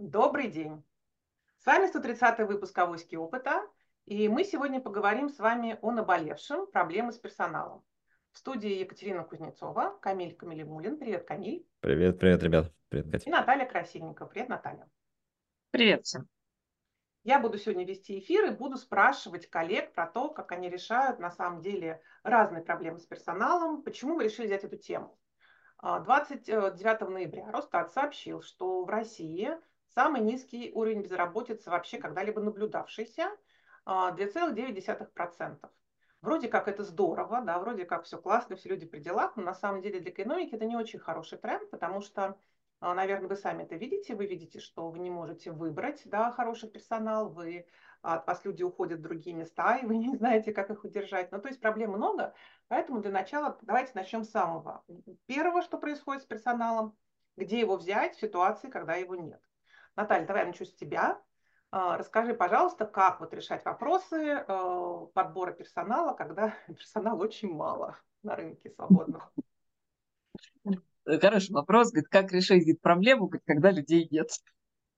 Добрый день! С вами 130 выпуск «Авоськи опыта», и мы сегодня поговорим с вами о наболевшем проблемы с персоналом. В студии Екатерина Кузнецова, Камиль Камилимулин. Привет, Камиль. Привет, привет, ребят. Привет, Катя. И Наталья Красильникова. Привет, Наталья. Привет всем. Я буду сегодня вести эфир и буду спрашивать коллег про то, как они решают на самом деле разные проблемы с персоналом, почему вы решили взять эту тему. 29 а, ноября Росстат сообщил, что в России самый низкий уровень безработицы вообще когда-либо наблюдавшийся 2,9%. А, вроде как это здорово, да, вроде как все классно, все люди при делах, но на самом деле для экономики это не очень хороший тренд, потому что, а, наверное, вы сами это видите, вы видите, что вы не можете выбрать да, хороший персонал, вы от вас люди уходят в другие места, и вы не знаете, как их удержать. Ну, то есть проблем много, поэтому для начала давайте начнем с самого первого, что происходит с персоналом, где его взять в ситуации, когда его нет. Наталья, давай я начну с тебя. А, расскажи, пожалуйста, как вот решать вопросы э, подбора персонала, когда персонала очень мало на рынке свободного? Хороший вопрос. Говорит, как решить говорит, проблему, когда людей нет?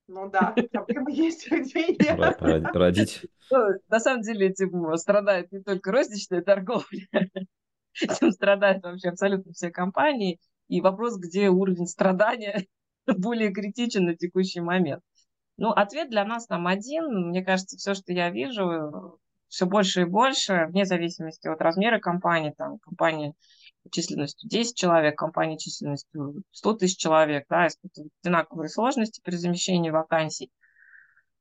Ну да, проблема есть, людей нет. Родить. Ну, на самом деле этим страдает не только розничная торговля, этим страдают вообще абсолютно все компании. И вопрос, где уровень страдания более критичен на текущий момент. Ну, ответ для нас там один. Мне кажется, все, что я вижу, все больше и больше, вне зависимости от размера компании, там, компания численностью 10 человек, компания численностью 100 тысяч человек, да, испытывают одинаковые сложности при замещении вакансий.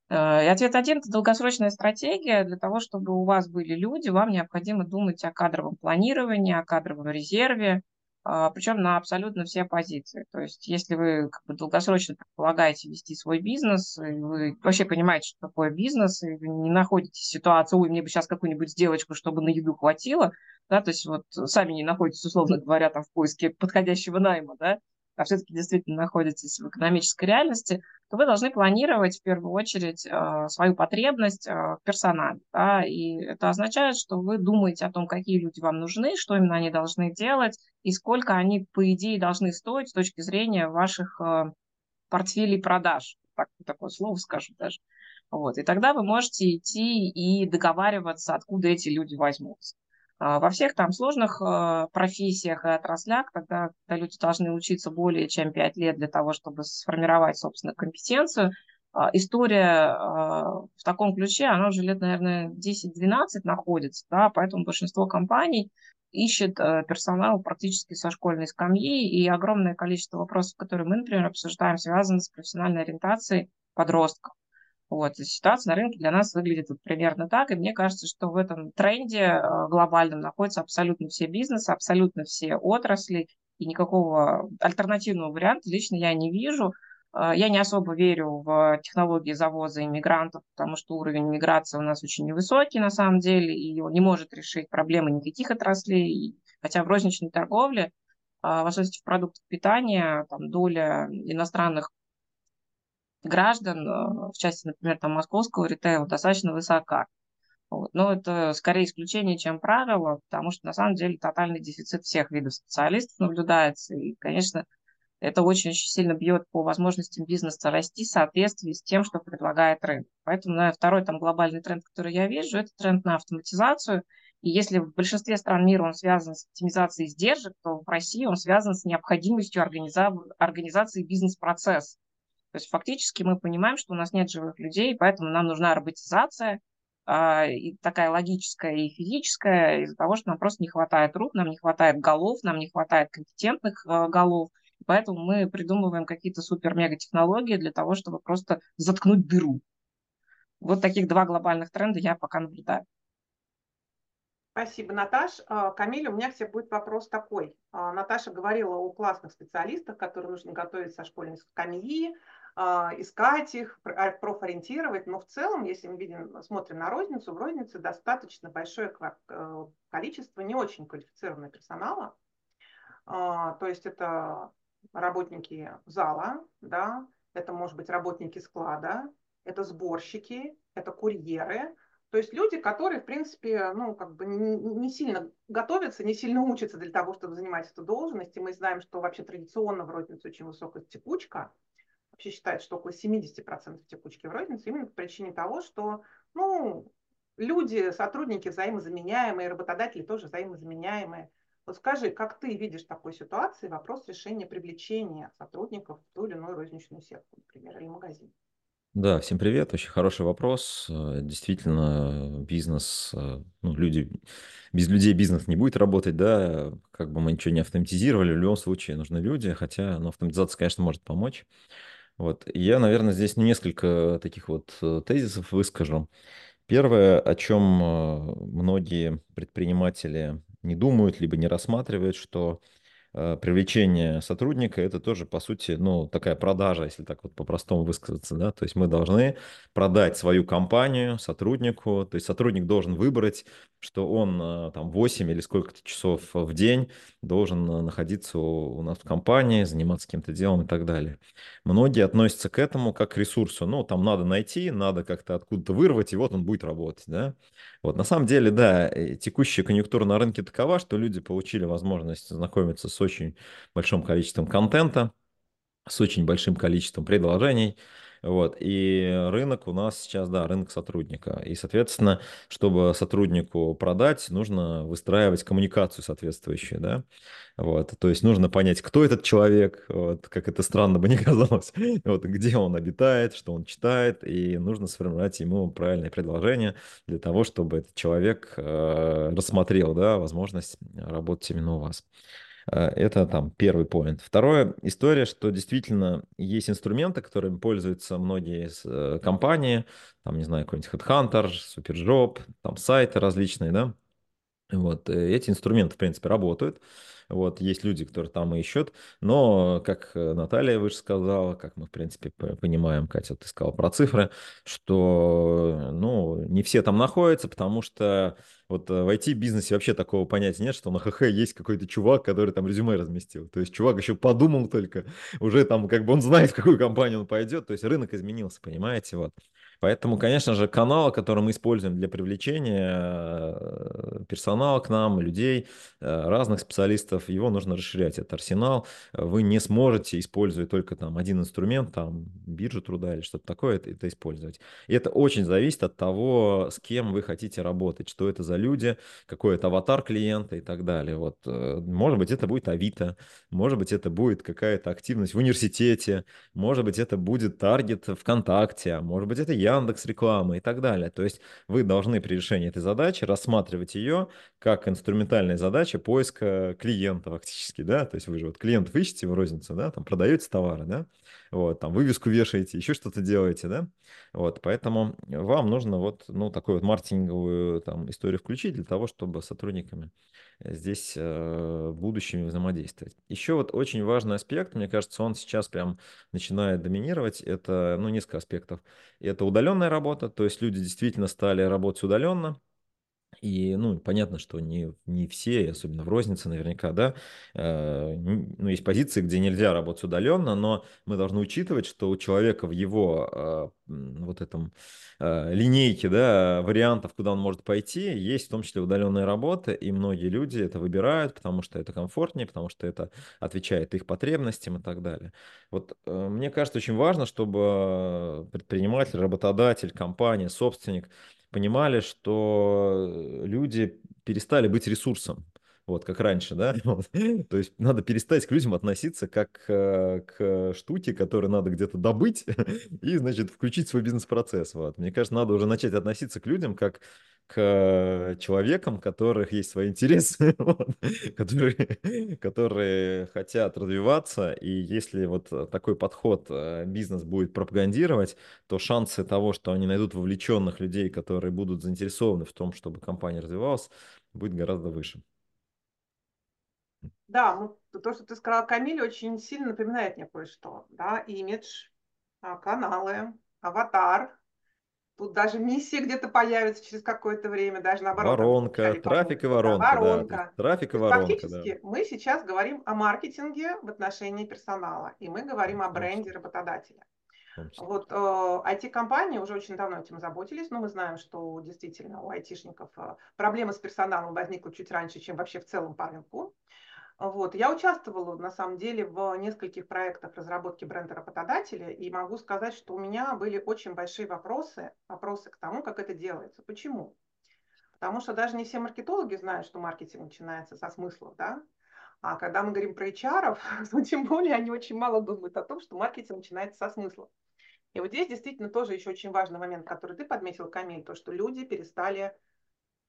Э, и ответ один – это долгосрочная стратегия. Для того, чтобы у вас были люди, вам необходимо думать о кадровом планировании, о кадровом резерве, причем на абсолютно все позиции. То есть если вы как бы, долгосрочно предполагаете вести свой бизнес, и вы вообще понимаете, что такое бизнес, и вы не находите ситуацию, ой, мне бы сейчас какую-нибудь девочку, чтобы на еду хватило, да, то есть вот сами не находитесь, условно говоря, там в поиске подходящего найма, да, а все-таки действительно находитесь в экономической реальности, то вы должны планировать в первую очередь э, свою потребность э, в персонале. Да? И это означает, что вы думаете о том, какие люди вам нужны, что именно они должны делать и сколько они, по идее, должны стоить с точки зрения ваших э, портфелей продаж. Так, такое слово скажу даже. Вот. И тогда вы можете идти и договариваться, откуда эти люди возьмутся. А, во всех там сложных а, профессиях и отраслях, когда, когда люди должны учиться более чем 5 лет для того, чтобы сформировать, собственно, компетенцию, а, история в таком ключе, она уже лет, наверное, 10-12 находится, да, поэтому большинство компаний ищет персонал практически со школьной скамьи, и огромное количество вопросов, которые мы, например, обсуждаем, связаны с профессиональной ориентацией подростков. Вот, ситуация на рынке для нас выглядит вот примерно так, и мне кажется, что в этом тренде э, глобальном находятся абсолютно все бизнесы, абсолютно все отрасли, и никакого альтернативного варианта лично я не вижу. Э, я не особо верю в технологии завоза иммигрантов, потому что уровень миграции у нас очень невысокий на самом деле, и он не может решить проблемы никаких отраслей. Хотя в розничной торговле, э, в особенности в продуктах питания, там доля иностранных граждан, э, в части, например, там, московского ритейла, достаточно высока. Вот. Но это скорее исключение, чем правило, потому что на самом деле тотальный дефицит всех видов специалистов наблюдается. И, конечно, это очень-очень сильно бьет по возможностям бизнеса расти в соответствии с тем, что предлагает рынок. Поэтому наверное, второй там глобальный тренд, который я вижу, это тренд на автоматизацию. И если в большинстве стран мира он связан с оптимизацией издержек, то в России он связан с необходимостью организа... организации бизнес-процесса. То есть фактически мы понимаем, что у нас нет живых людей, поэтому нам нужна роботизация, а, и такая логическая и физическая, из-за того, что нам просто не хватает рук, нам не хватает голов, нам не хватает компетентных а, голов. Поэтому мы придумываем какие-то супер-мега-технологии для того, чтобы просто заткнуть дыру. Вот таких два глобальных тренда я пока наблюдаю. Спасибо, Наташ. А, Камиль, у меня к тебе будет вопрос такой. Наташа говорила о классных специалистах, которые нужно готовить со школьной скамьи, искать их, а, профориентировать. Но в целом, если мы видим, смотрим на розницу, в рознице достаточно большое э, количество не очень квалифицированного персонала. А, то есть это работники зала, да, это может быть работники склада, это сборщики, это курьеры. То есть люди, которые, в принципе, ну, как бы не сильно готовятся, не сильно учатся для того, чтобы занимать эту должность. И мы знаем, что вообще традиционно в рознице очень высокая текучка вообще считается, что около 70% текучки в рознице именно по причине того, что ну, люди, сотрудники взаимозаменяемые, работодатели тоже взаимозаменяемые. Вот скажи, как ты видишь такой ситуации вопрос решения привлечения сотрудников в ту или иную розничную сетку, например, или магазин? Да, всем привет. Очень хороший вопрос. Э, действительно, бизнес, э, ну, люди, без людей бизнес не будет работать, да, как бы мы ничего не автоматизировали, в любом случае нужны люди, хотя ну, автоматизация, конечно, может помочь. Вот. Я, наверное, здесь несколько таких вот э, тезисов выскажу. Первое, о чем многие предприниматели не думают, либо не рассматривают, что Э, привлечение сотрудника, это тоже, по сути, ну, такая продажа, если так вот по-простому высказаться, да, то есть мы должны продать свою компанию сотруднику, то есть сотрудник должен выбрать, что он э, там 8 или сколько-то часов в день должен э, находиться у нас в компании, заниматься каким-то делом и так далее. Многие относятся к этому как к ресурсу, ну, там надо найти, надо как-то откуда-то вырвать, и вот он будет работать, да. Вот, на самом деле, да, текущая конъюнктура на рынке такова, что люди получили возможность знакомиться с очень большим количеством контента, с очень большим количеством предложений. Вот. И рынок у нас сейчас, да, рынок сотрудника. И, соответственно, чтобы сотруднику продать, нужно выстраивать коммуникацию соответствующую, да. Вот. То есть нужно понять, кто этот человек, вот, как это странно бы не казалось, вот, где он обитает, что он читает, и нужно сформировать ему правильное предложение для того, чтобы этот человек э, рассмотрел, да, возможность работать именно у вас. Э, это там первый поинт. Второе, история, что действительно есть инструменты, которыми пользуются многие э, компании, там, не знаю, какой-нибудь Headhunter, Superjob, там сайты различные, да, вот, э, эти инструменты, в принципе, работают. Вот, есть люди, которые там ищут, но, как Наталья выше сказала, как мы, в принципе, понимаем, Катя, ты сказала про цифры, что, ну, не все там находятся, потому что вот э, в IT-бизнесе вообще такого понятия нет, что на ХХ есть какой-то чувак, который там резюме разместил. То есть чувак еще подумал только, уже там как бы он знает, в какую компанию он пойдет. То есть рынок изменился, понимаете, вот. Поэтому, конечно же, канал, который мы используем для привлечения э, персонала к нам, людей, э, разных специалистов, его нужно расширять, этот арсенал. Вы не сможете, используя только там один инструмент, там биржу труда или что-то такое, это, это использовать. И это очень зависит от того, с кем вы хотите работать, что это за люди, какой это аватар клиента и так далее. Вот, э, может быть, это будет Авито, может быть, это будет какая-то активность в университете, может быть, это будет таргет ВКонтакте, а может быть, это Яндекс реклама и так далее. То есть вы должны при решении этой задачи рассматривать ее как инструментальная задача поиска клиента фактически, да, то есть вы же вот клиентов ищете в розницу, да, там продаете товары, да, вот, там вывеску вешаете, еще что-то делаете, да, вот, поэтому вам нужно вот, ну, такую вот маркетинговую там историю включить для того, чтобы с сотрудниками здесь э, в будущем взаимодействовать. Еще вот очень важный аспект, мне кажется, он сейчас прям начинает доминировать, это, ну, несколько аспектов. Это удаленная работа, то есть люди действительно стали работать удаленно, и, ну, понятно, что не, не все, особенно в рознице наверняка, да, э, ну, есть позиции, где нельзя работать удаленно, но мы должны учитывать, что у человека в его э, вот этом э, линейке, да, вариантов, куда он может пойти, есть в том числе удаленная работа, и многие люди это выбирают, потому что это комфортнее, потому что это отвечает их потребностям и так далее. Вот э, мне кажется, очень важно, чтобы предприниматель, работодатель, компания, собственник – понимали, что люди перестали быть ресурсом. Вот, как раньше, да? Вот. То есть надо перестать к людям относиться как э, к штуке, которую надо где-то добыть и, значит, включить свой бизнес-процесс. Вот. Мне кажется, надо уже начать относиться к людям как к человекам, у которых есть свои интересы, вот, которые, которые хотят развиваться. И если вот такой подход э, бизнес будет пропагандировать, то шансы того, что они найдут вовлеченных людей, которые будут заинтересованы в том, чтобы компания развивалась, будет гораздо выше. Да, ну, то, что ты сказала, Камиль, очень сильно напоминает мне кое-что. Да? Имидж, а, каналы, аватар, Тут даже миссия где-то появится через какое-то время, даже наоборот. Воронка, трафик и воронка. Да, воронка. Да, трафик и воронка, Фактически да. мы сейчас говорим о маркетинге в отношении персонала, и мы говорим о бренде работодателя. Вот э, IT-компании уже очень давно этим заботились, но мы знаем, что действительно у айтишников э, проблема с персоналом возникла чуть раньше, чем вообще в целом по рынку. Вот. Я участвовала, на самом деле, в нескольких проектах разработки бренда работодателя, и могу сказать, что у меня были очень большие вопросы, вопросы к тому, как это делается. Почему? Потому что даже не все маркетологи знают, что маркетинг начинается со смыслов, да? А когда мы говорим про HR, ну, тем более они очень мало думают о том, что маркетинг начинается со смыслов. И вот здесь действительно тоже еще очень важный момент, который ты подметил, Камиль, то, что люди перестали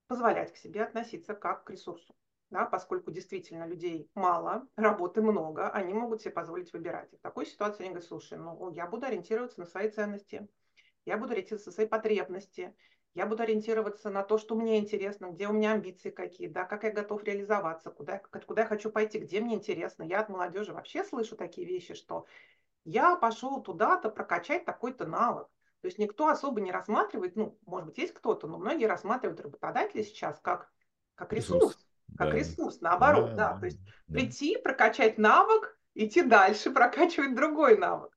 позволять к себе относиться как к ресурсу да, поскольку действительно людей мало, работы много, они могут себе позволить выбирать. И в такой ситуации они говорят, слушай, ну я буду ориентироваться на свои ценности, я буду ориентироваться на свои потребности, я буду ориентироваться на то, что мне интересно, где у меня амбиции какие, да, как я готов реализоваться, куда, куда я хочу пойти, где мне интересно. Я от молодежи вообще слышу такие вещи, что я пошел туда-то прокачать такой-то навык. То есть никто особо не рассматривает, ну, может быть, есть кто-то, но многие рассматривают работодателя сейчас как, как ресурс. ресурс как да. ресурс, наоборот, да, да. То есть да. прийти, прокачать навык, идти дальше, прокачивать другой навык.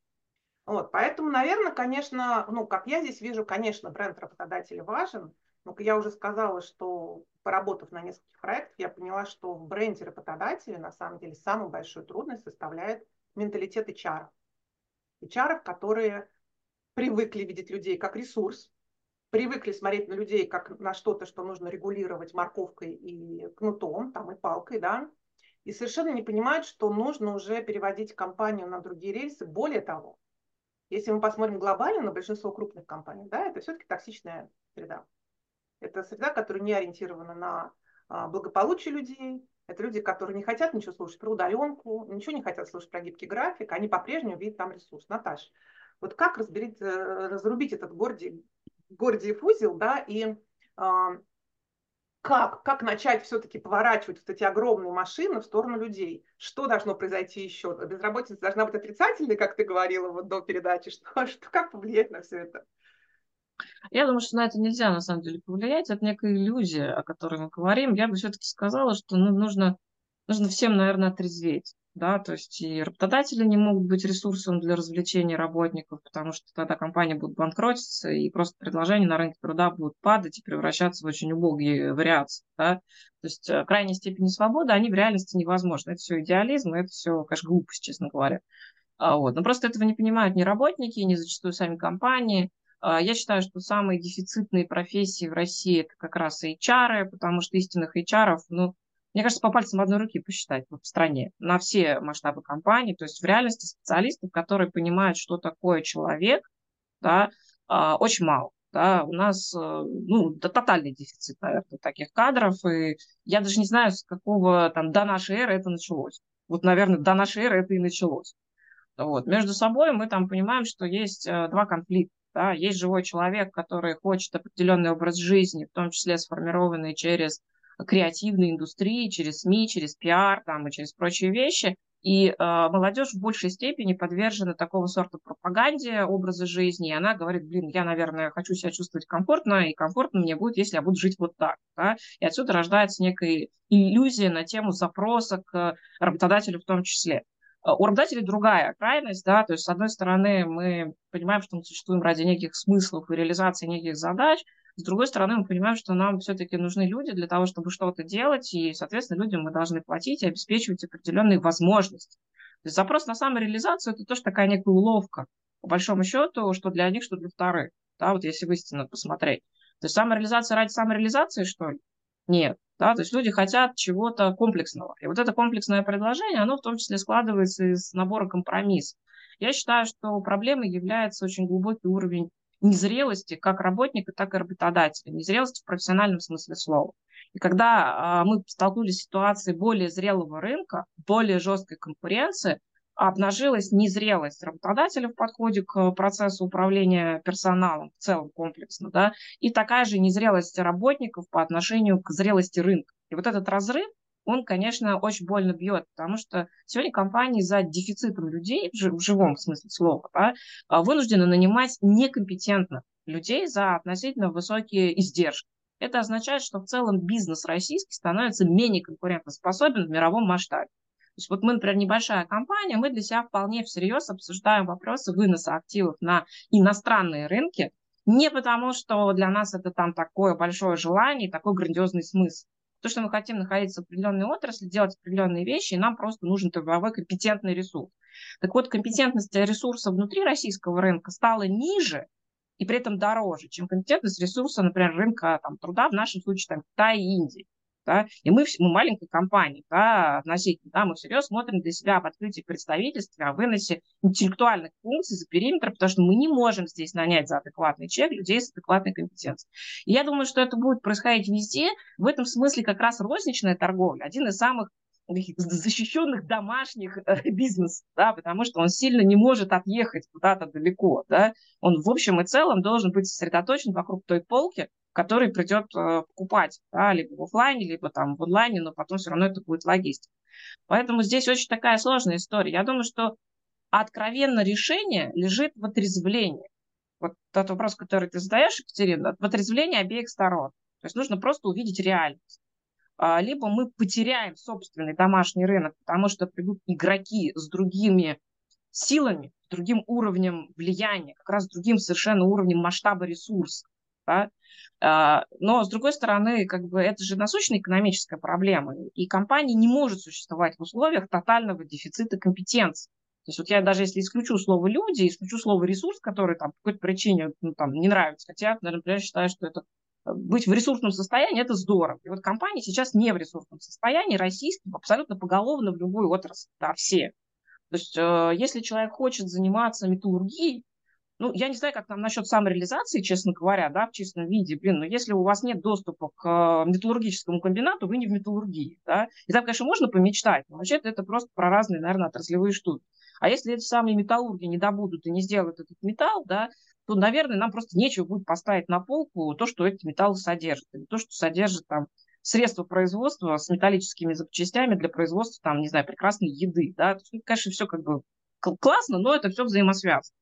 Вот, поэтому, наверное, конечно, ну, как я здесь вижу, конечно, бренд работодателя важен, но я уже сказала, что поработав на нескольких проектах, я поняла, что в бренде работодателя на самом деле самую большую трудность составляет менталитет HR. HR, которые привыкли видеть людей как ресурс, привыкли смотреть на людей как на что-то, что нужно регулировать морковкой и кнутом, там и палкой, да, и совершенно не понимают, что нужно уже переводить компанию на другие рельсы. Более того, если мы посмотрим глобально на большинство крупных компаний, да, это все-таки токсичная среда. Это среда, которая не ориентирована на а, благополучие людей. Это люди, которые не хотят ничего слушать про удаленку, ничего не хотят слушать про гибкий график, они по-прежнему видят там ресурс. Наташа, вот как разберить, э, разрубить этот гордий, Гордиев узел, да, и как, как начать все-таки поворачивать вот эти огромные машины в сторону людей? Что должно произойти еще? Безработица должна быть отрицательной, как ты говорила вот до передачи. Что, что, как повлиять на все это? Я думаю, что на это нельзя на самом деле повлиять. Это некая иллюзия, о которой мы говорим. Я бы все-таки сказала, что ну, нужно, нужно всем, наверное, отрезветь да, то есть и работодатели не могут быть ресурсом для развлечения работников, потому что тогда компании будут банкротиться, и просто предложения на рынке труда будут падать и превращаться в очень убогие вариации, да. То есть э, крайней степени свободы, они в реальности невозможны. Это все идеализм, это все, конечно, глупость, честно говоря. А вот. Но просто этого не понимают ни работники, ни зачастую сами компании. А я считаю, что самые дефицитные профессии в России это как раз HR, потому что истинных HR, ну, мне кажется, по пальцам одной руки посчитать в стране на все масштабы компаний. То есть в реальности специалистов, которые понимают, что такое человек, да, а, очень мало. Да, у нас э, ну, да, тотальный дефицит, наверное, таких кадров. И я даже не знаю, с какого там до нашей эры это началось. Вот, наверное, до нашей эры это и началось. Вот. Между собой мы там понимаем, что есть э, два конфликта. Да? Есть живой человек, который хочет определенный образ жизни, в том числе сформированный через креативной индустрии, через СМИ, через пиар там, и через прочие вещи. И э, молодежь в большей степени подвержена такого сорта пропаганде образа жизни, и она говорит, блин, я, наверное, хочу себя чувствовать комфортно, и комфортно мне будет, если я буду жить вот так. Да? И отсюда рождается некая иллюзия на тему запроса к работодателю в том числе. Э, у работодателей другая крайность, да, то есть, с одной стороны, мы понимаем, что мы существуем ради неких смыслов и реализации неких задач, с другой стороны, мы понимаем, что нам все-таки нужны люди для того, чтобы что-то делать, и, соответственно, людям мы должны платить и обеспечивать определенные возможности. То есть запрос на самореализацию – это тоже такая некая уловка, по большому счету, что для них, что для вторых. Да, вот если в посмотреть. То есть самореализация ради самореализации, что ли? Нет. Да, то есть люди хотят чего-то комплексного. И вот это комплексное предложение, оно в том числе складывается из набора компромиссов. Я считаю, что проблемой является очень глубокий уровень незрелости как работника, так и работодателя, незрелости в профессиональном смысле слова. И когда а, мы столкнулись с ситуацией более зрелого рынка, более жесткой конкуренции, обнажилась незрелость работодателя в подходе к процессу управления персоналом в целом комплексно, да, и такая же незрелость работников по отношению к зрелости рынка. И вот этот разрыв, он, конечно, очень больно бьет, потому что сегодня компании за дефицитом людей, в живом смысле слова, да, а, вынуждены нанимать некомпетентных людей за относительно высокие издержки. Это означает, что в целом бизнес российский становится менее конкурентоспособен в мировом масштабе. То есть вот мы, например, небольшая компания, мы для себя вполне всерьез обсуждаем вопросы выноса активов на иностранные рынки, не потому, что для нас это там такое большое желание, такой грандиозный смысл, то, что мы хотим находиться в определенной отрасли, делать определенные вещи, и нам просто нужен трудовой компетентный ресурс. Так вот, компетентность ресурса внутри российского рынка стала ниже и при этом дороже, чем компетентность ресурса, например, рынка там, труда, в нашем случае там, Китая и Индии да, и мы, мы маленькая компания, да, относительно, да, мы всерьез смотрим для себя об открытии представительства, о выносе интеллектуальных функций за периметр, потому что мы не можем здесь нанять за адекватный чек людей с адекватной компетенцией. И я думаю, что это будет происходить везде, в этом смысле как раз розничная торговля, один из самых защищенных домашних э, бизнесов, да, потому что он сильно не может отъехать куда-то далеко, да, он в общем и целом должен быть сосредоточен вокруг той полки, который придет э, покупать, да, либо в офлайне, либо там в онлайне, но потом все равно это будет логистика. Поэтому здесь очень такая сложная история. Я думаю, что откровенно решение лежит в отрезвлении. Вот тот вопрос, который ты задаешь, Екатерина, в отрезвлении обеих сторон. То есть нужно просто увидеть реальность. А, либо мы потеряем собственный домашний рынок, потому что придут игроки с другими силами, с другим уровнем влияния, как раз с другим совершенно уровнем масштаба ресурсов. Да? А, но, с другой стороны, как бы это же насущная экономическая проблема, и компания не может существовать в условиях тотального дефицита компетенций. То есть вот я даже если исключу слово «люди», исключу слово «ресурс», который там по какой-то причине ну, там, не нравится, хотя, например, считаю, что это э, быть в ресурсном состоянии – это здорово. И вот компании сейчас не в ресурсном состоянии, российские, абсолютно поголовно в любую отрасль, да, все. То есть э, если человек хочет заниматься металлургией, ну, я не знаю, как там насчет самореализации, честно говоря, да, в чистом виде, блин, но если у вас нет доступа к э, металлургическому комбинату, вы не в металлургии, да, и там, конечно, можно помечтать, но вообще это просто про разные, наверное, отраслевые штуки. А если эти самые металлурги не добудут и не сделают этот металл, да, то, наверное, нам просто нечего будет поставить на полку то, что эти металлы содержат, или то, что содержит там средства производства с металлическими запчастями для производства, там, не знаю, прекрасной еды, да, то есть, ну, конечно, все как бы классно, но это все взаимосвязано.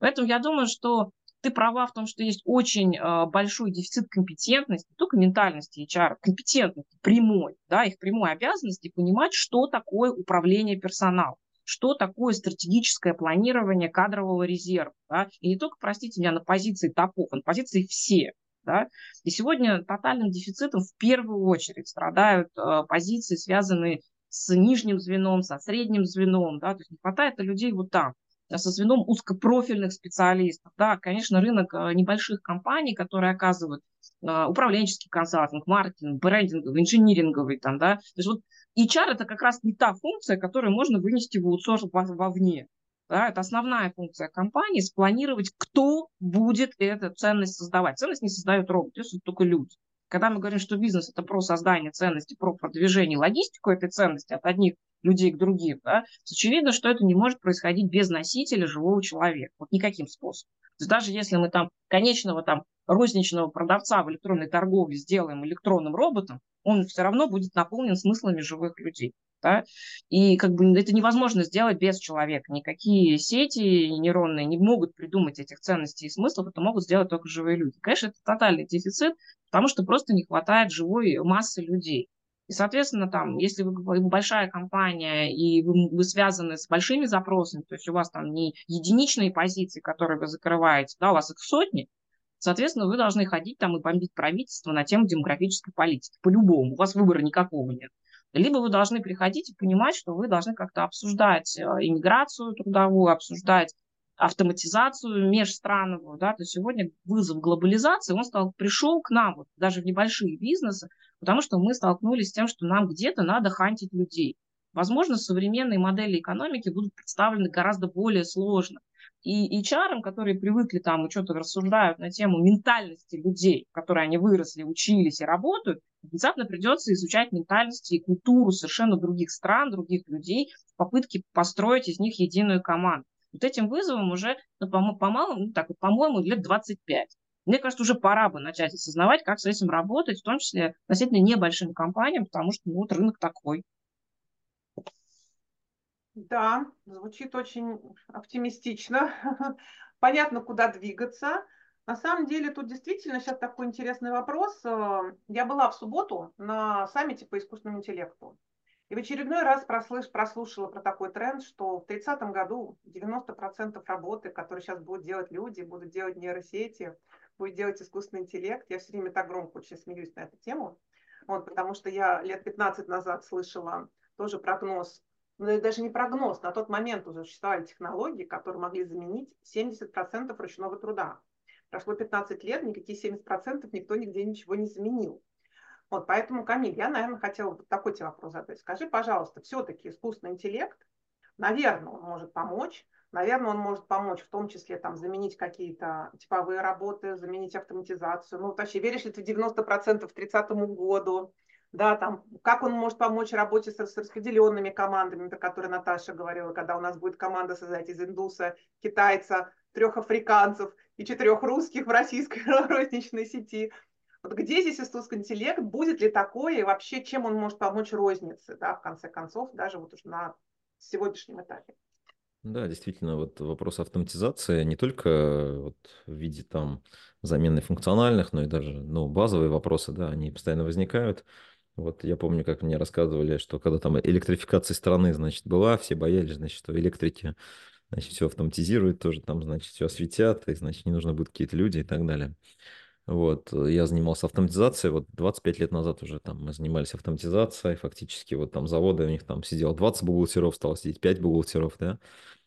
Поэтому я думаю, что ты права в том, что есть очень э, большой дефицит компетентности, не только ментальности HR, компетентности прямой, да, их прямой обязанности понимать, что такое управление персоналом, что такое стратегическое планирование кадрового резерва. Да, и не только, простите меня, на позиции топов, а на позиции все. Да? И сегодня тотальным дефицитом в первую очередь страдают э, позиции, связанные с нижним звеном, со средним звеном. Да? То есть не хватает людей вот там со звеном узкопрофильных специалистов. Да, конечно, рынок э, небольших компаний, которые оказывают э, управленческий консалтинг, маркетинг, брендинговый, инжиниринговый. Там, да. То есть вот HR – это как раз не та функция, которую можно вынести в аутсорс вовне. Да, это основная функция компании – спланировать, кто будет эту ценность создавать. Ценность не создают роботы, это только люди. Когда мы говорим, что бизнес – это про создание ценности, про продвижение, логистику этой ценности от одних людей к другим, да, очевидно, что это не может происходить без носителя живого человека. Вот никаким способом. То есть даже если мы там конечного там розничного продавца в электронной торговле сделаем электронным роботом, он все равно будет наполнен смыслами живых людей. Да? И как бы это невозможно сделать без человека. Никакие сети нейронные не могут придумать этих ценностей и смыслов, это могут сделать только живые люди. Конечно, это тотальный дефицит, потому что просто не хватает живой массы людей. И, соответственно, там, если вы, вы большая компания и вы, вы связаны с большими запросами, то есть у вас там не единичные позиции, которые вы закрываете, да, у вас их сотни, соответственно, вы должны ходить там и бомбить правительство на тему демографической политики. По-любому, у вас выбора никакого нет. Либо вы должны приходить и понимать, что вы должны как-то обсуждать э, иммиграцию трудовую, обсуждать автоматизацию межстрановую, да, то сегодня вызов глобализации, он стал, пришел к нам, вот, даже в небольшие бизнесы, потому что мы столкнулись с тем, что нам где-то надо хантить людей. Возможно, современные модели экономики будут представлены гораздо более сложно. И HR, которые привыкли там и что-то рассуждают на тему ментальности людей, в которой они выросли, учились и работают, внезапно придется изучать ментальность и культуру совершенно других стран, других людей в попытке построить из них единую команду. Вот этим вызовом уже, ну, по-моему, ну, так, по-моему, лет 25. Мне кажется, уже пора бы начать осознавать, как с этим работать, в том числе относительно небольшим компаниям, потому что ну, вот рынок такой. Да, звучит очень оптимистично. Понятно, куда двигаться. На самом деле тут действительно сейчас такой интересный вопрос. Я была в субботу на саммите по искусственному интеллекту. И в очередной раз прослыш, прослушала про такой тренд, что в 30 году 90% работы, которые сейчас будут делать люди, будут делать нейросети, будет делать искусственный интеллект. Я все время так громко очень смеюсь на эту тему. Вот, потому что я лет 15 назад слышала тоже прогноз, ну, даже не прогноз, на тот момент уже существовали технологии, которые могли заменить 70% ручного труда. Прошло 15 лет, никакие 70% никто нигде ничего не заменил. Вот, поэтому, Камиль, я, наверное, хотела бы такой тебе вопрос задать. Скажи, пожалуйста, все-таки искусственный интеллект, наверное, он может помочь, наверное, он может помочь в том числе там, заменить какие-то типовые работы, заменить автоматизацию. Ну, вообще, веришь ли ты 90% к 30 году? Да, там, как он может помочь работе с, с распределенными командами, про которые Наташа говорила, когда у нас будет команда создать из индуса, китайца, трех африканцев и четырех русских в российской розничной сети. Вот где здесь искусственный интеллект, будет ли такое, и вообще чем он может помочь рознице, да, в конце концов, даже вот уж на сегодняшнем этапе? Да, действительно, вот вопрос автоматизации не только вот в виде там замены функциональных, но и даже ну, базовые вопросы, да, они постоянно возникают. Вот я помню, как мне рассказывали, что когда там электрификация страны, значит, была, все боялись, значит, что электрики, значит, все автоматизируют тоже, там, значит, все осветят, и, значит, не нужно будет какие-то люди и так далее. Вот, э, я занимался автоматизацией, вот 25 лет назад уже там мы занимались автоматизацией, фактически вот там заводы, у них там сидело 20 бухгалтеров, стало сидеть 5 бухгалтеров, да,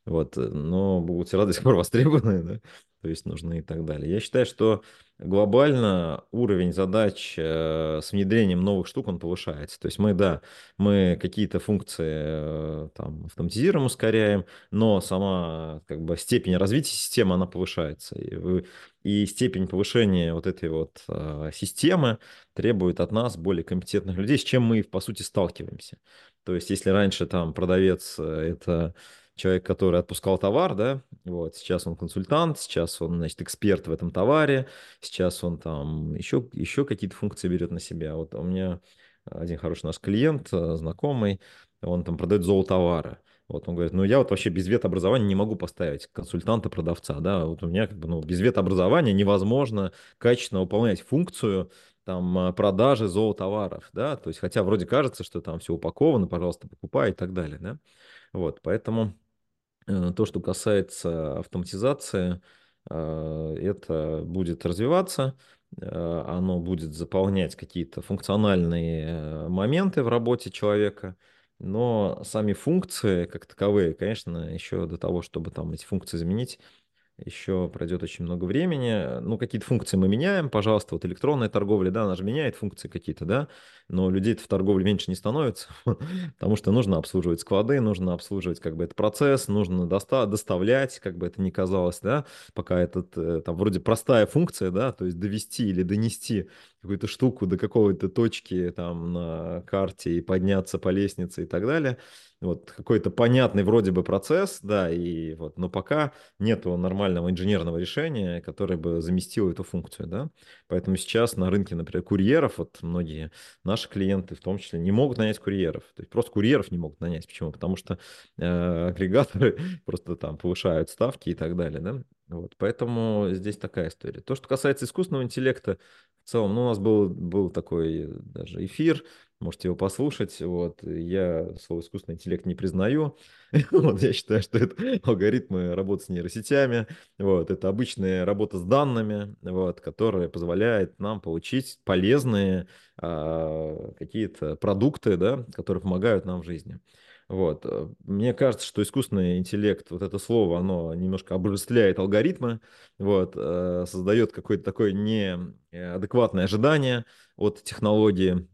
вот, э, но бухгалтера до сих пор востребованы, да, то есть нужны и так далее. Я считаю, что глобально уровень задач э, с внедрением новых штук, он повышается. То есть мы, да, мы какие-то функции э, там автоматизируем, ускоряем, но сама как бы степень развития системы, она повышается. И, и степень повышения вот этой вот э, системы требует от нас более компетентных людей, с чем мы, по сути, сталкиваемся. То есть если раньше там продавец это человек, который отпускал товар, да, вот, сейчас он консультант, сейчас он, значит, эксперт в этом товаре, сейчас он там еще, еще какие-то функции берет на себя. Вот у меня один хороший наш клиент, э, знакомый, он там продает золотовары. Вот он говорит, ну я вот вообще без ветообразования не могу поставить консультанта-продавца, да, вот у меня как бы, ну, без ветообразования невозможно качественно выполнять функцию там э, продажи золотоваров, да, то есть хотя вроде кажется, что там все упаковано, пожалуйста, покупай и так далее, да, вот, поэтому то, что касается автоматизации, э, это будет развиваться, э, оно будет заполнять какие-то функциональные моменты в работе человека, но сами функции как таковые, конечно, еще до того, чтобы там эти функции заменить, еще пройдет очень много времени. Ну, какие-то функции мы меняем, пожалуйста, вот электронная торговля, да, она же меняет функции какие-то, да, но людей в торговле меньше не становится, потому что нужно обслуживать склады, нужно обслуживать как бы этот процесс, нужно доста- доставлять, как бы это ни казалось, да, пока этот, э, там, вроде простая функция, да, то есть довести или донести какую-то штуку до какой-то точки там на карте и подняться по лестнице и так далее, вот какой-то понятный вроде бы процесс, да, и вот, но пока нет нормального инженерного решения, которое бы заместило эту функцию, да. Поэтому сейчас на рынке, например, курьеров, вот многие наши клиенты в том числе не могут нанять курьеров, то есть просто курьеров не могут нанять. Почему? Потому что э, агрегаторы просто там повышают ставки и так далее, да. Вот, поэтому здесь такая история. То, что касается искусственного интеллекта, в целом, ну, у нас был, был такой даже эфир, можете его послушать. Вот. Я слово искусственный интеллект не признаю. вот, я считаю, что это алгоритмы работы с нейросетями. Вот. Это обычная работа с данными, вот, которая позволяет нам получить полезные а, какие-то продукты, да, которые помогают нам в жизни. Вот. Мне кажется, что искусственный интеллект, вот это слово, оно немножко обожествляет алгоритмы, вот, э, создает какое-то такое неадекватное ожидание от технологии,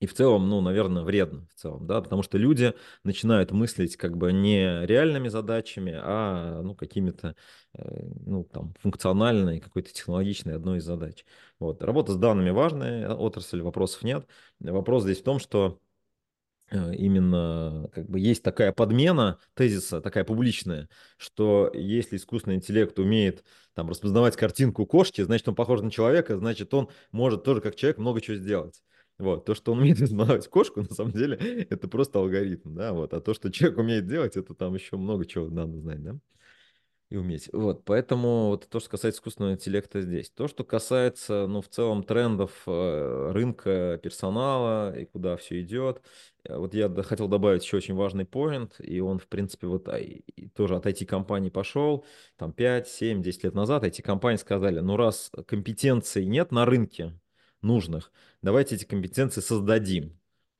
и в целом, ну, наверное, вредно в целом, да, потому что люди начинают мыслить как бы не реальными задачами, а, ну, какими-то, э, ну, там, функциональной, какой-то технологичной одной из задач. Вот. Работа с данными важная отрасль, вопросов нет. Вопрос здесь в том, что э, именно как бы есть такая подмена тезиса, такая публичная, что если искусственный интеллект умеет там распознавать картинку кошки, значит, он похож на человека, значит, он может тоже как человек много чего сделать. Вот, то, что он умеет измазать кошку, на самом деле, это просто алгоритм, да, вот, а то, что человек умеет делать, это там еще много чего надо знать, да, и уметь. Вот, поэтому вот то, что касается искусственного интеллекта здесь. То, что касается, ну, в целом трендов э, рынка персонала и куда все идет, э, вот я хотел добавить еще очень важный поинт, и он, в принципе, вот тоже от IT-компаний пошел, там 5, 7, 10 лет назад IT-компании сказали, ну, раз компетенции нет на рынке, нужных. Давайте эти компетенции создадим.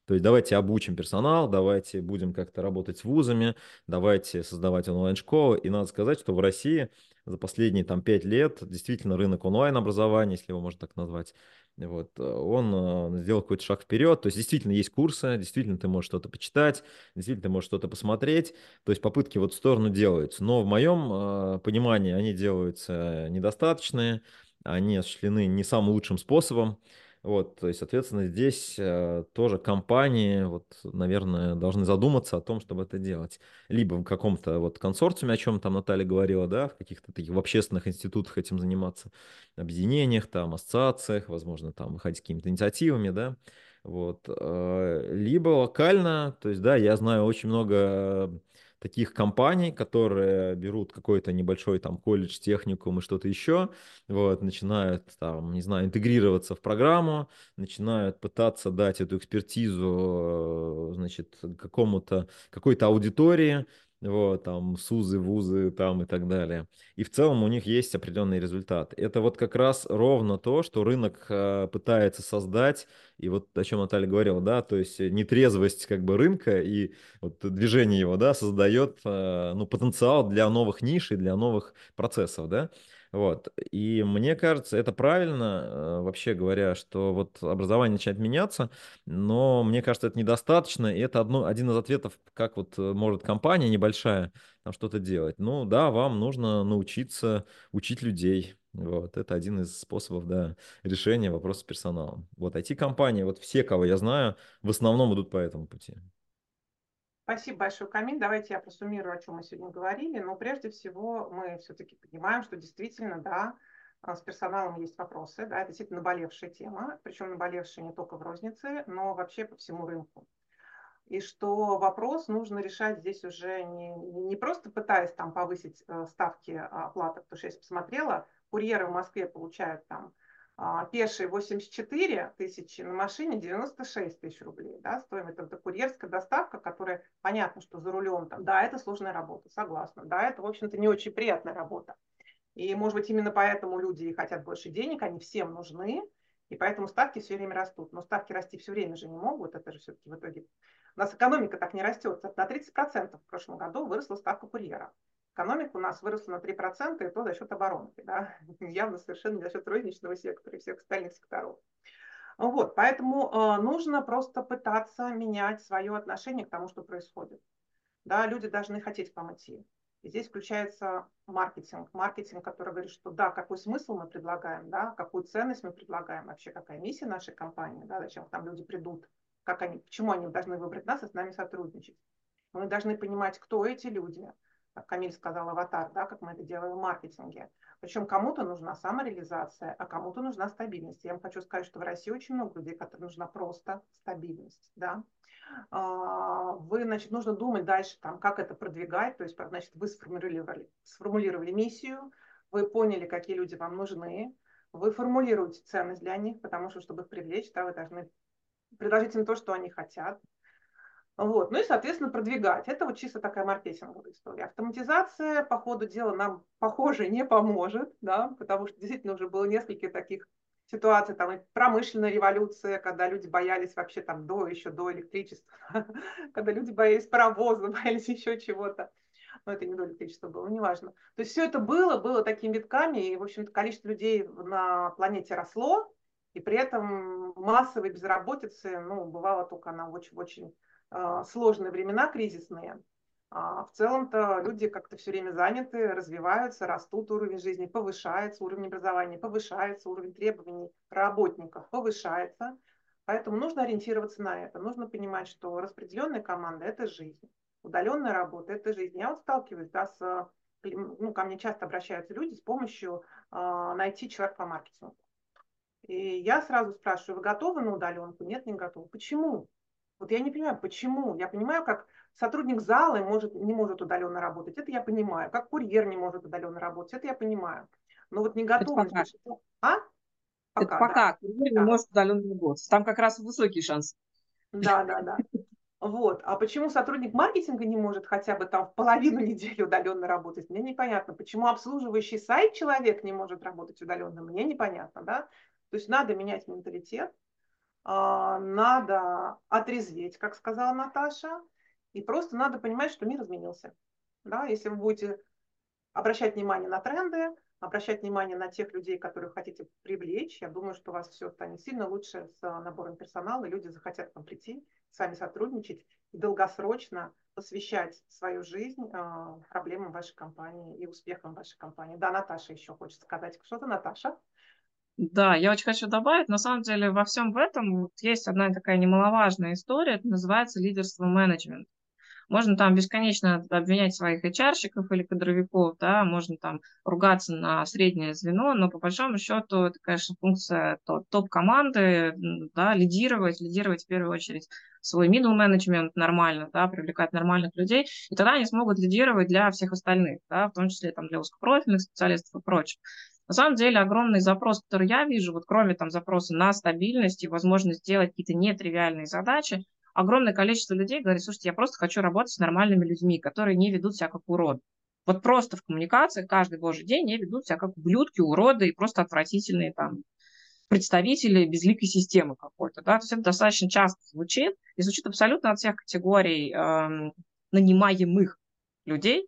То есть давайте обучим персонал, давайте будем как-то работать с вузами, давайте создавать онлайн-школы. И надо сказать, что в России за последние там пять лет действительно рынок онлайн-образования, если его можно так назвать, вот, э, он э, сделал какой-то шаг вперед. То есть действительно есть курсы, действительно ты можешь что-то почитать, действительно ты можешь что-то посмотреть. То есть попытки в эту сторону делаются. Но в моем э, понимании они делаются недостаточные, они осуществлены не самым лучшим способом. Вот, то есть, соответственно, здесь э, тоже компании, вот, наверное, должны задуматься о том, чтобы это делать. Либо в каком-то вот консорциуме, о чем там Наталья говорила, да, в каких-то таких в общественных институтах этим заниматься, объединениях, там, ассоциациях, возможно, там, выходить какими-то инициативами, да, вот. Э, либо локально, то есть, да, я знаю очень много таких компаний, которые берут какой-то небольшой там колледж, техникум и что-то еще, вот, начинают там, не знаю, интегрироваться в программу, начинают пытаться дать эту экспертизу, э, значит, какому-то, какой-то аудитории, вот, там, СУЗы, ВУЗы, там и так далее. И в целом у них есть определенный результат. Это вот как раз ровно то, что рынок э, пытается создать, и вот о чем Наталья говорила, да, то есть нетрезвость как бы рынка и вот движение его, да, создает, э, ну, потенциал для новых ниш и для новых процессов, да. Вот. И мне кажется, это правильно, э, вообще говоря, что вот образование начинает меняться, но мне кажется, это недостаточно, и это одно, один из ответов, как вот э, может компания небольшая там что-то делать. Ну да, вам нужно научиться учить людей. Вот, это один из способов, да, решения вопроса с персоналом. Вот IT-компании, вот все, кого я знаю, в основном идут по этому пути. Спасибо большое, Камиль. Давайте я просуммирую, о чем мы сегодня говорили. Но прежде всего мы все-таки понимаем, что действительно, да, а, с персоналом есть вопросы. Да, это действительно наболевшая тема, причем наболевшая не только в рознице, но вообще по всему рынку. И что вопрос нужно решать здесь уже не, не просто пытаясь там повысить э, ставки оплаты, потому что я посмотрела, курьеры в Москве получают там а, пешие 84 тысячи, на машине 96 тысяч рублей. Да, стоимость это курьерская доставка, которая, понятно, что за рулем, там, да, это сложная работа, согласна. Да, это, в общем-то, не очень приятная работа. И, может быть, именно поэтому люди хотят больше денег, они всем нужны, и поэтому ставки все время растут. Но ставки расти все время же не могут, это же все-таки в итоге... У нас экономика так не растет. На 30% в прошлом году выросла ставка курьера экономика у нас выросла на 3%, и то за счет оборонки, да, явно совершенно не за счет розничного сектора и всех остальных секторов. Вот, поэтому э, нужно просто пытаться менять свое отношение к тому, что происходит. Да, люди должны хотеть помыть. И здесь включается маркетинг. Маркетинг, который говорит, что да, какой смысл мы предлагаем, да, какую ценность мы предлагаем, вообще какая миссия нашей компании, да, зачем к нам люди придут, как они, почему они должны выбрать нас и с нами сотрудничать. Мы должны понимать, кто эти люди, как Камиль сказал, аватар, да, как мы это делаем в маркетинге. Причем кому-то нужна самореализация, а кому-то нужна стабильность. Я вам хочу сказать, что в России очень много людей, которым нужна просто стабильность. Да? А, вы, значит, нужно думать дальше, там, как это продвигать. То есть, значит, вы сформулировали, сформулировали миссию, вы поняли, какие люди вам нужны, вы формулируете ценность для них, потому что, чтобы их привлечь, да, вы должны предложить им то, что они хотят, вот. Ну и, соответственно, продвигать. Это вот чисто такая маркетинговая история. Автоматизация, по ходу дела, нам, похоже, не поможет, да, потому что действительно уже было несколько таких ситуаций, там и промышленная революция, когда люди боялись вообще там до, еще до электричества, когда люди боялись паровоза, боялись еще чего-то. Но это не до электричества было, неважно. То есть все это было, было такими витками, и, в общем-то, количество людей на планете росло, и при этом массовой безработицы, ну, бывало только она очень-очень сложные времена, кризисные, а, в целом-то люди как-то все время заняты, развиваются, растут, уровень жизни повышается, уровень образования повышается, уровень требований работников повышается. Поэтому нужно ориентироваться на это. Нужно понимать, что распределенная команда – это жизнь, удаленная работа – это жизнь. Я вот сталкиваюсь да, с ну, ко мне часто обращаются люди с помощью э, найти человека по маркетингу. И я сразу спрашиваю, вы готовы на удаленку? Нет, не готовы. Почему? Вот я не понимаю, почему. Я понимаю, как сотрудник зала может, не может удаленно работать, это я понимаю. Как курьер не может удаленно работать, это я понимаю. Но вот не готовность... Это пока. А? Пока, это пока. Да. Курьер да. не может удаленно работать. Там как раз высокий шанс. Да, да, да. Вот. А почему сотрудник маркетинга не может хотя бы там в половину недели удаленно работать, мне непонятно. Почему обслуживающий сайт человек не может работать удаленно, мне непонятно, да. То есть надо менять менталитет, а, надо отрезветь, как сказала Наташа, и просто надо понимать, что мир изменился. Да? Если вы будете обращать внимание на тренды, обращать внимание на тех людей, которых хотите привлечь, я думаю, что у вас все станет сильно лучше с набором персонала, люди захотят к вам прийти, с вами сотрудничать и долгосрочно посвящать свою жизнь э, проблемам вашей компании и успехам вашей компании. Да, Наташа еще хочет сказать что-то. Наташа? Да, я очень хочу добавить, на самом деле во всем этом вот есть одна такая немаловажная история, это называется лидерство менеджмент. Можно там бесконечно обвинять своих HR-щиков или кадровиков, да, можно там ругаться на среднее звено, но по большому счету это, конечно, функция топ-команды, да, лидировать, лидировать в первую очередь свой middle менеджмент нормально, да, привлекать нормальных людей, и тогда они смогут лидировать для всех остальных, да, в том числе там для узкопрофильных специалистов и прочего. На самом деле огромный запрос, который я вижу, вот кроме там запроса на стабильность и возможность сделать какие-то нетривиальные задачи, огромное количество людей говорит, слушайте, я просто хочу работать с нормальными людьми, которые не ведут себя как уроды. Вот просто в коммуникациях каждый божий день не ведут себя как ублюдки, уроды и просто отвратительные там представители безликой системы какой-то. Да? То есть это достаточно часто звучит, и звучит абсолютно от всех категорий э, нанимаемых людей.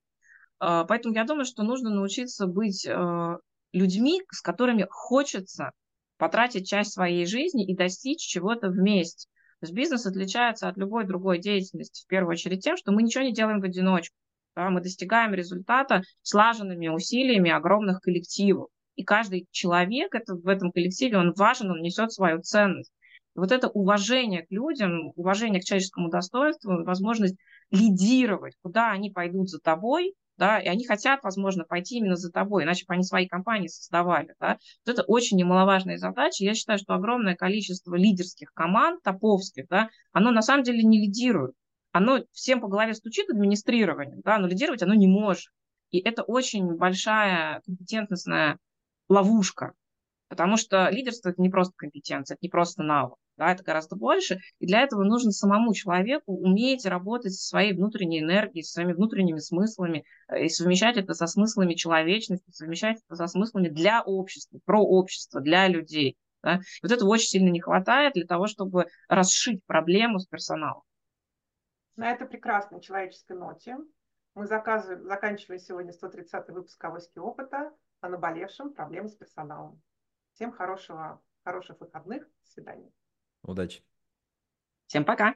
Э, поэтому я думаю, что нужно научиться быть э, людьми, с которыми хочется потратить часть своей жизни и достичь чего-то вместе. То есть бизнес отличается от любой другой деятельности в первую очередь тем, что мы ничего не делаем в одиночку. Да, мы достигаем результата слаженными усилиями огромных коллективов. И каждый человек это, в этом коллективе, он важен, он несет свою ценность. И вот это уважение к людям, уважение к человеческому достоинству, возможность лидировать, куда они пойдут за тобой, да, и они хотят, возможно, пойти именно за тобой, иначе бы они свои компании создавали, да. Вот это очень немаловажная задача. Я считаю, что огромное количество лидерских команд, топовских, да, оно на самом деле не лидирует. Оно всем по голове стучит администрированием, да, но лидировать оно не может. И это очень большая компетентностная ловушка, потому что лидерство – это не просто компетенция, это не просто навык да, это гораздо больше. И для этого нужно самому человеку уметь работать со своей внутренней энергией, со своими внутренними смыслами, э, и совмещать это со смыслами человечности, совмещать это со смыслами для общества, про общество, для людей. Да. Вот этого очень сильно не хватает для того, чтобы расшить проблему с персоналом. На этой прекрасной человеческой ноте мы заказываем, заканчиваем сегодня 130 выпуск «Авоськи опыта» о наболевшем проблемы с персоналом. Всем хорошего, хороших выходных. До свидания. Удачи. Всем пока.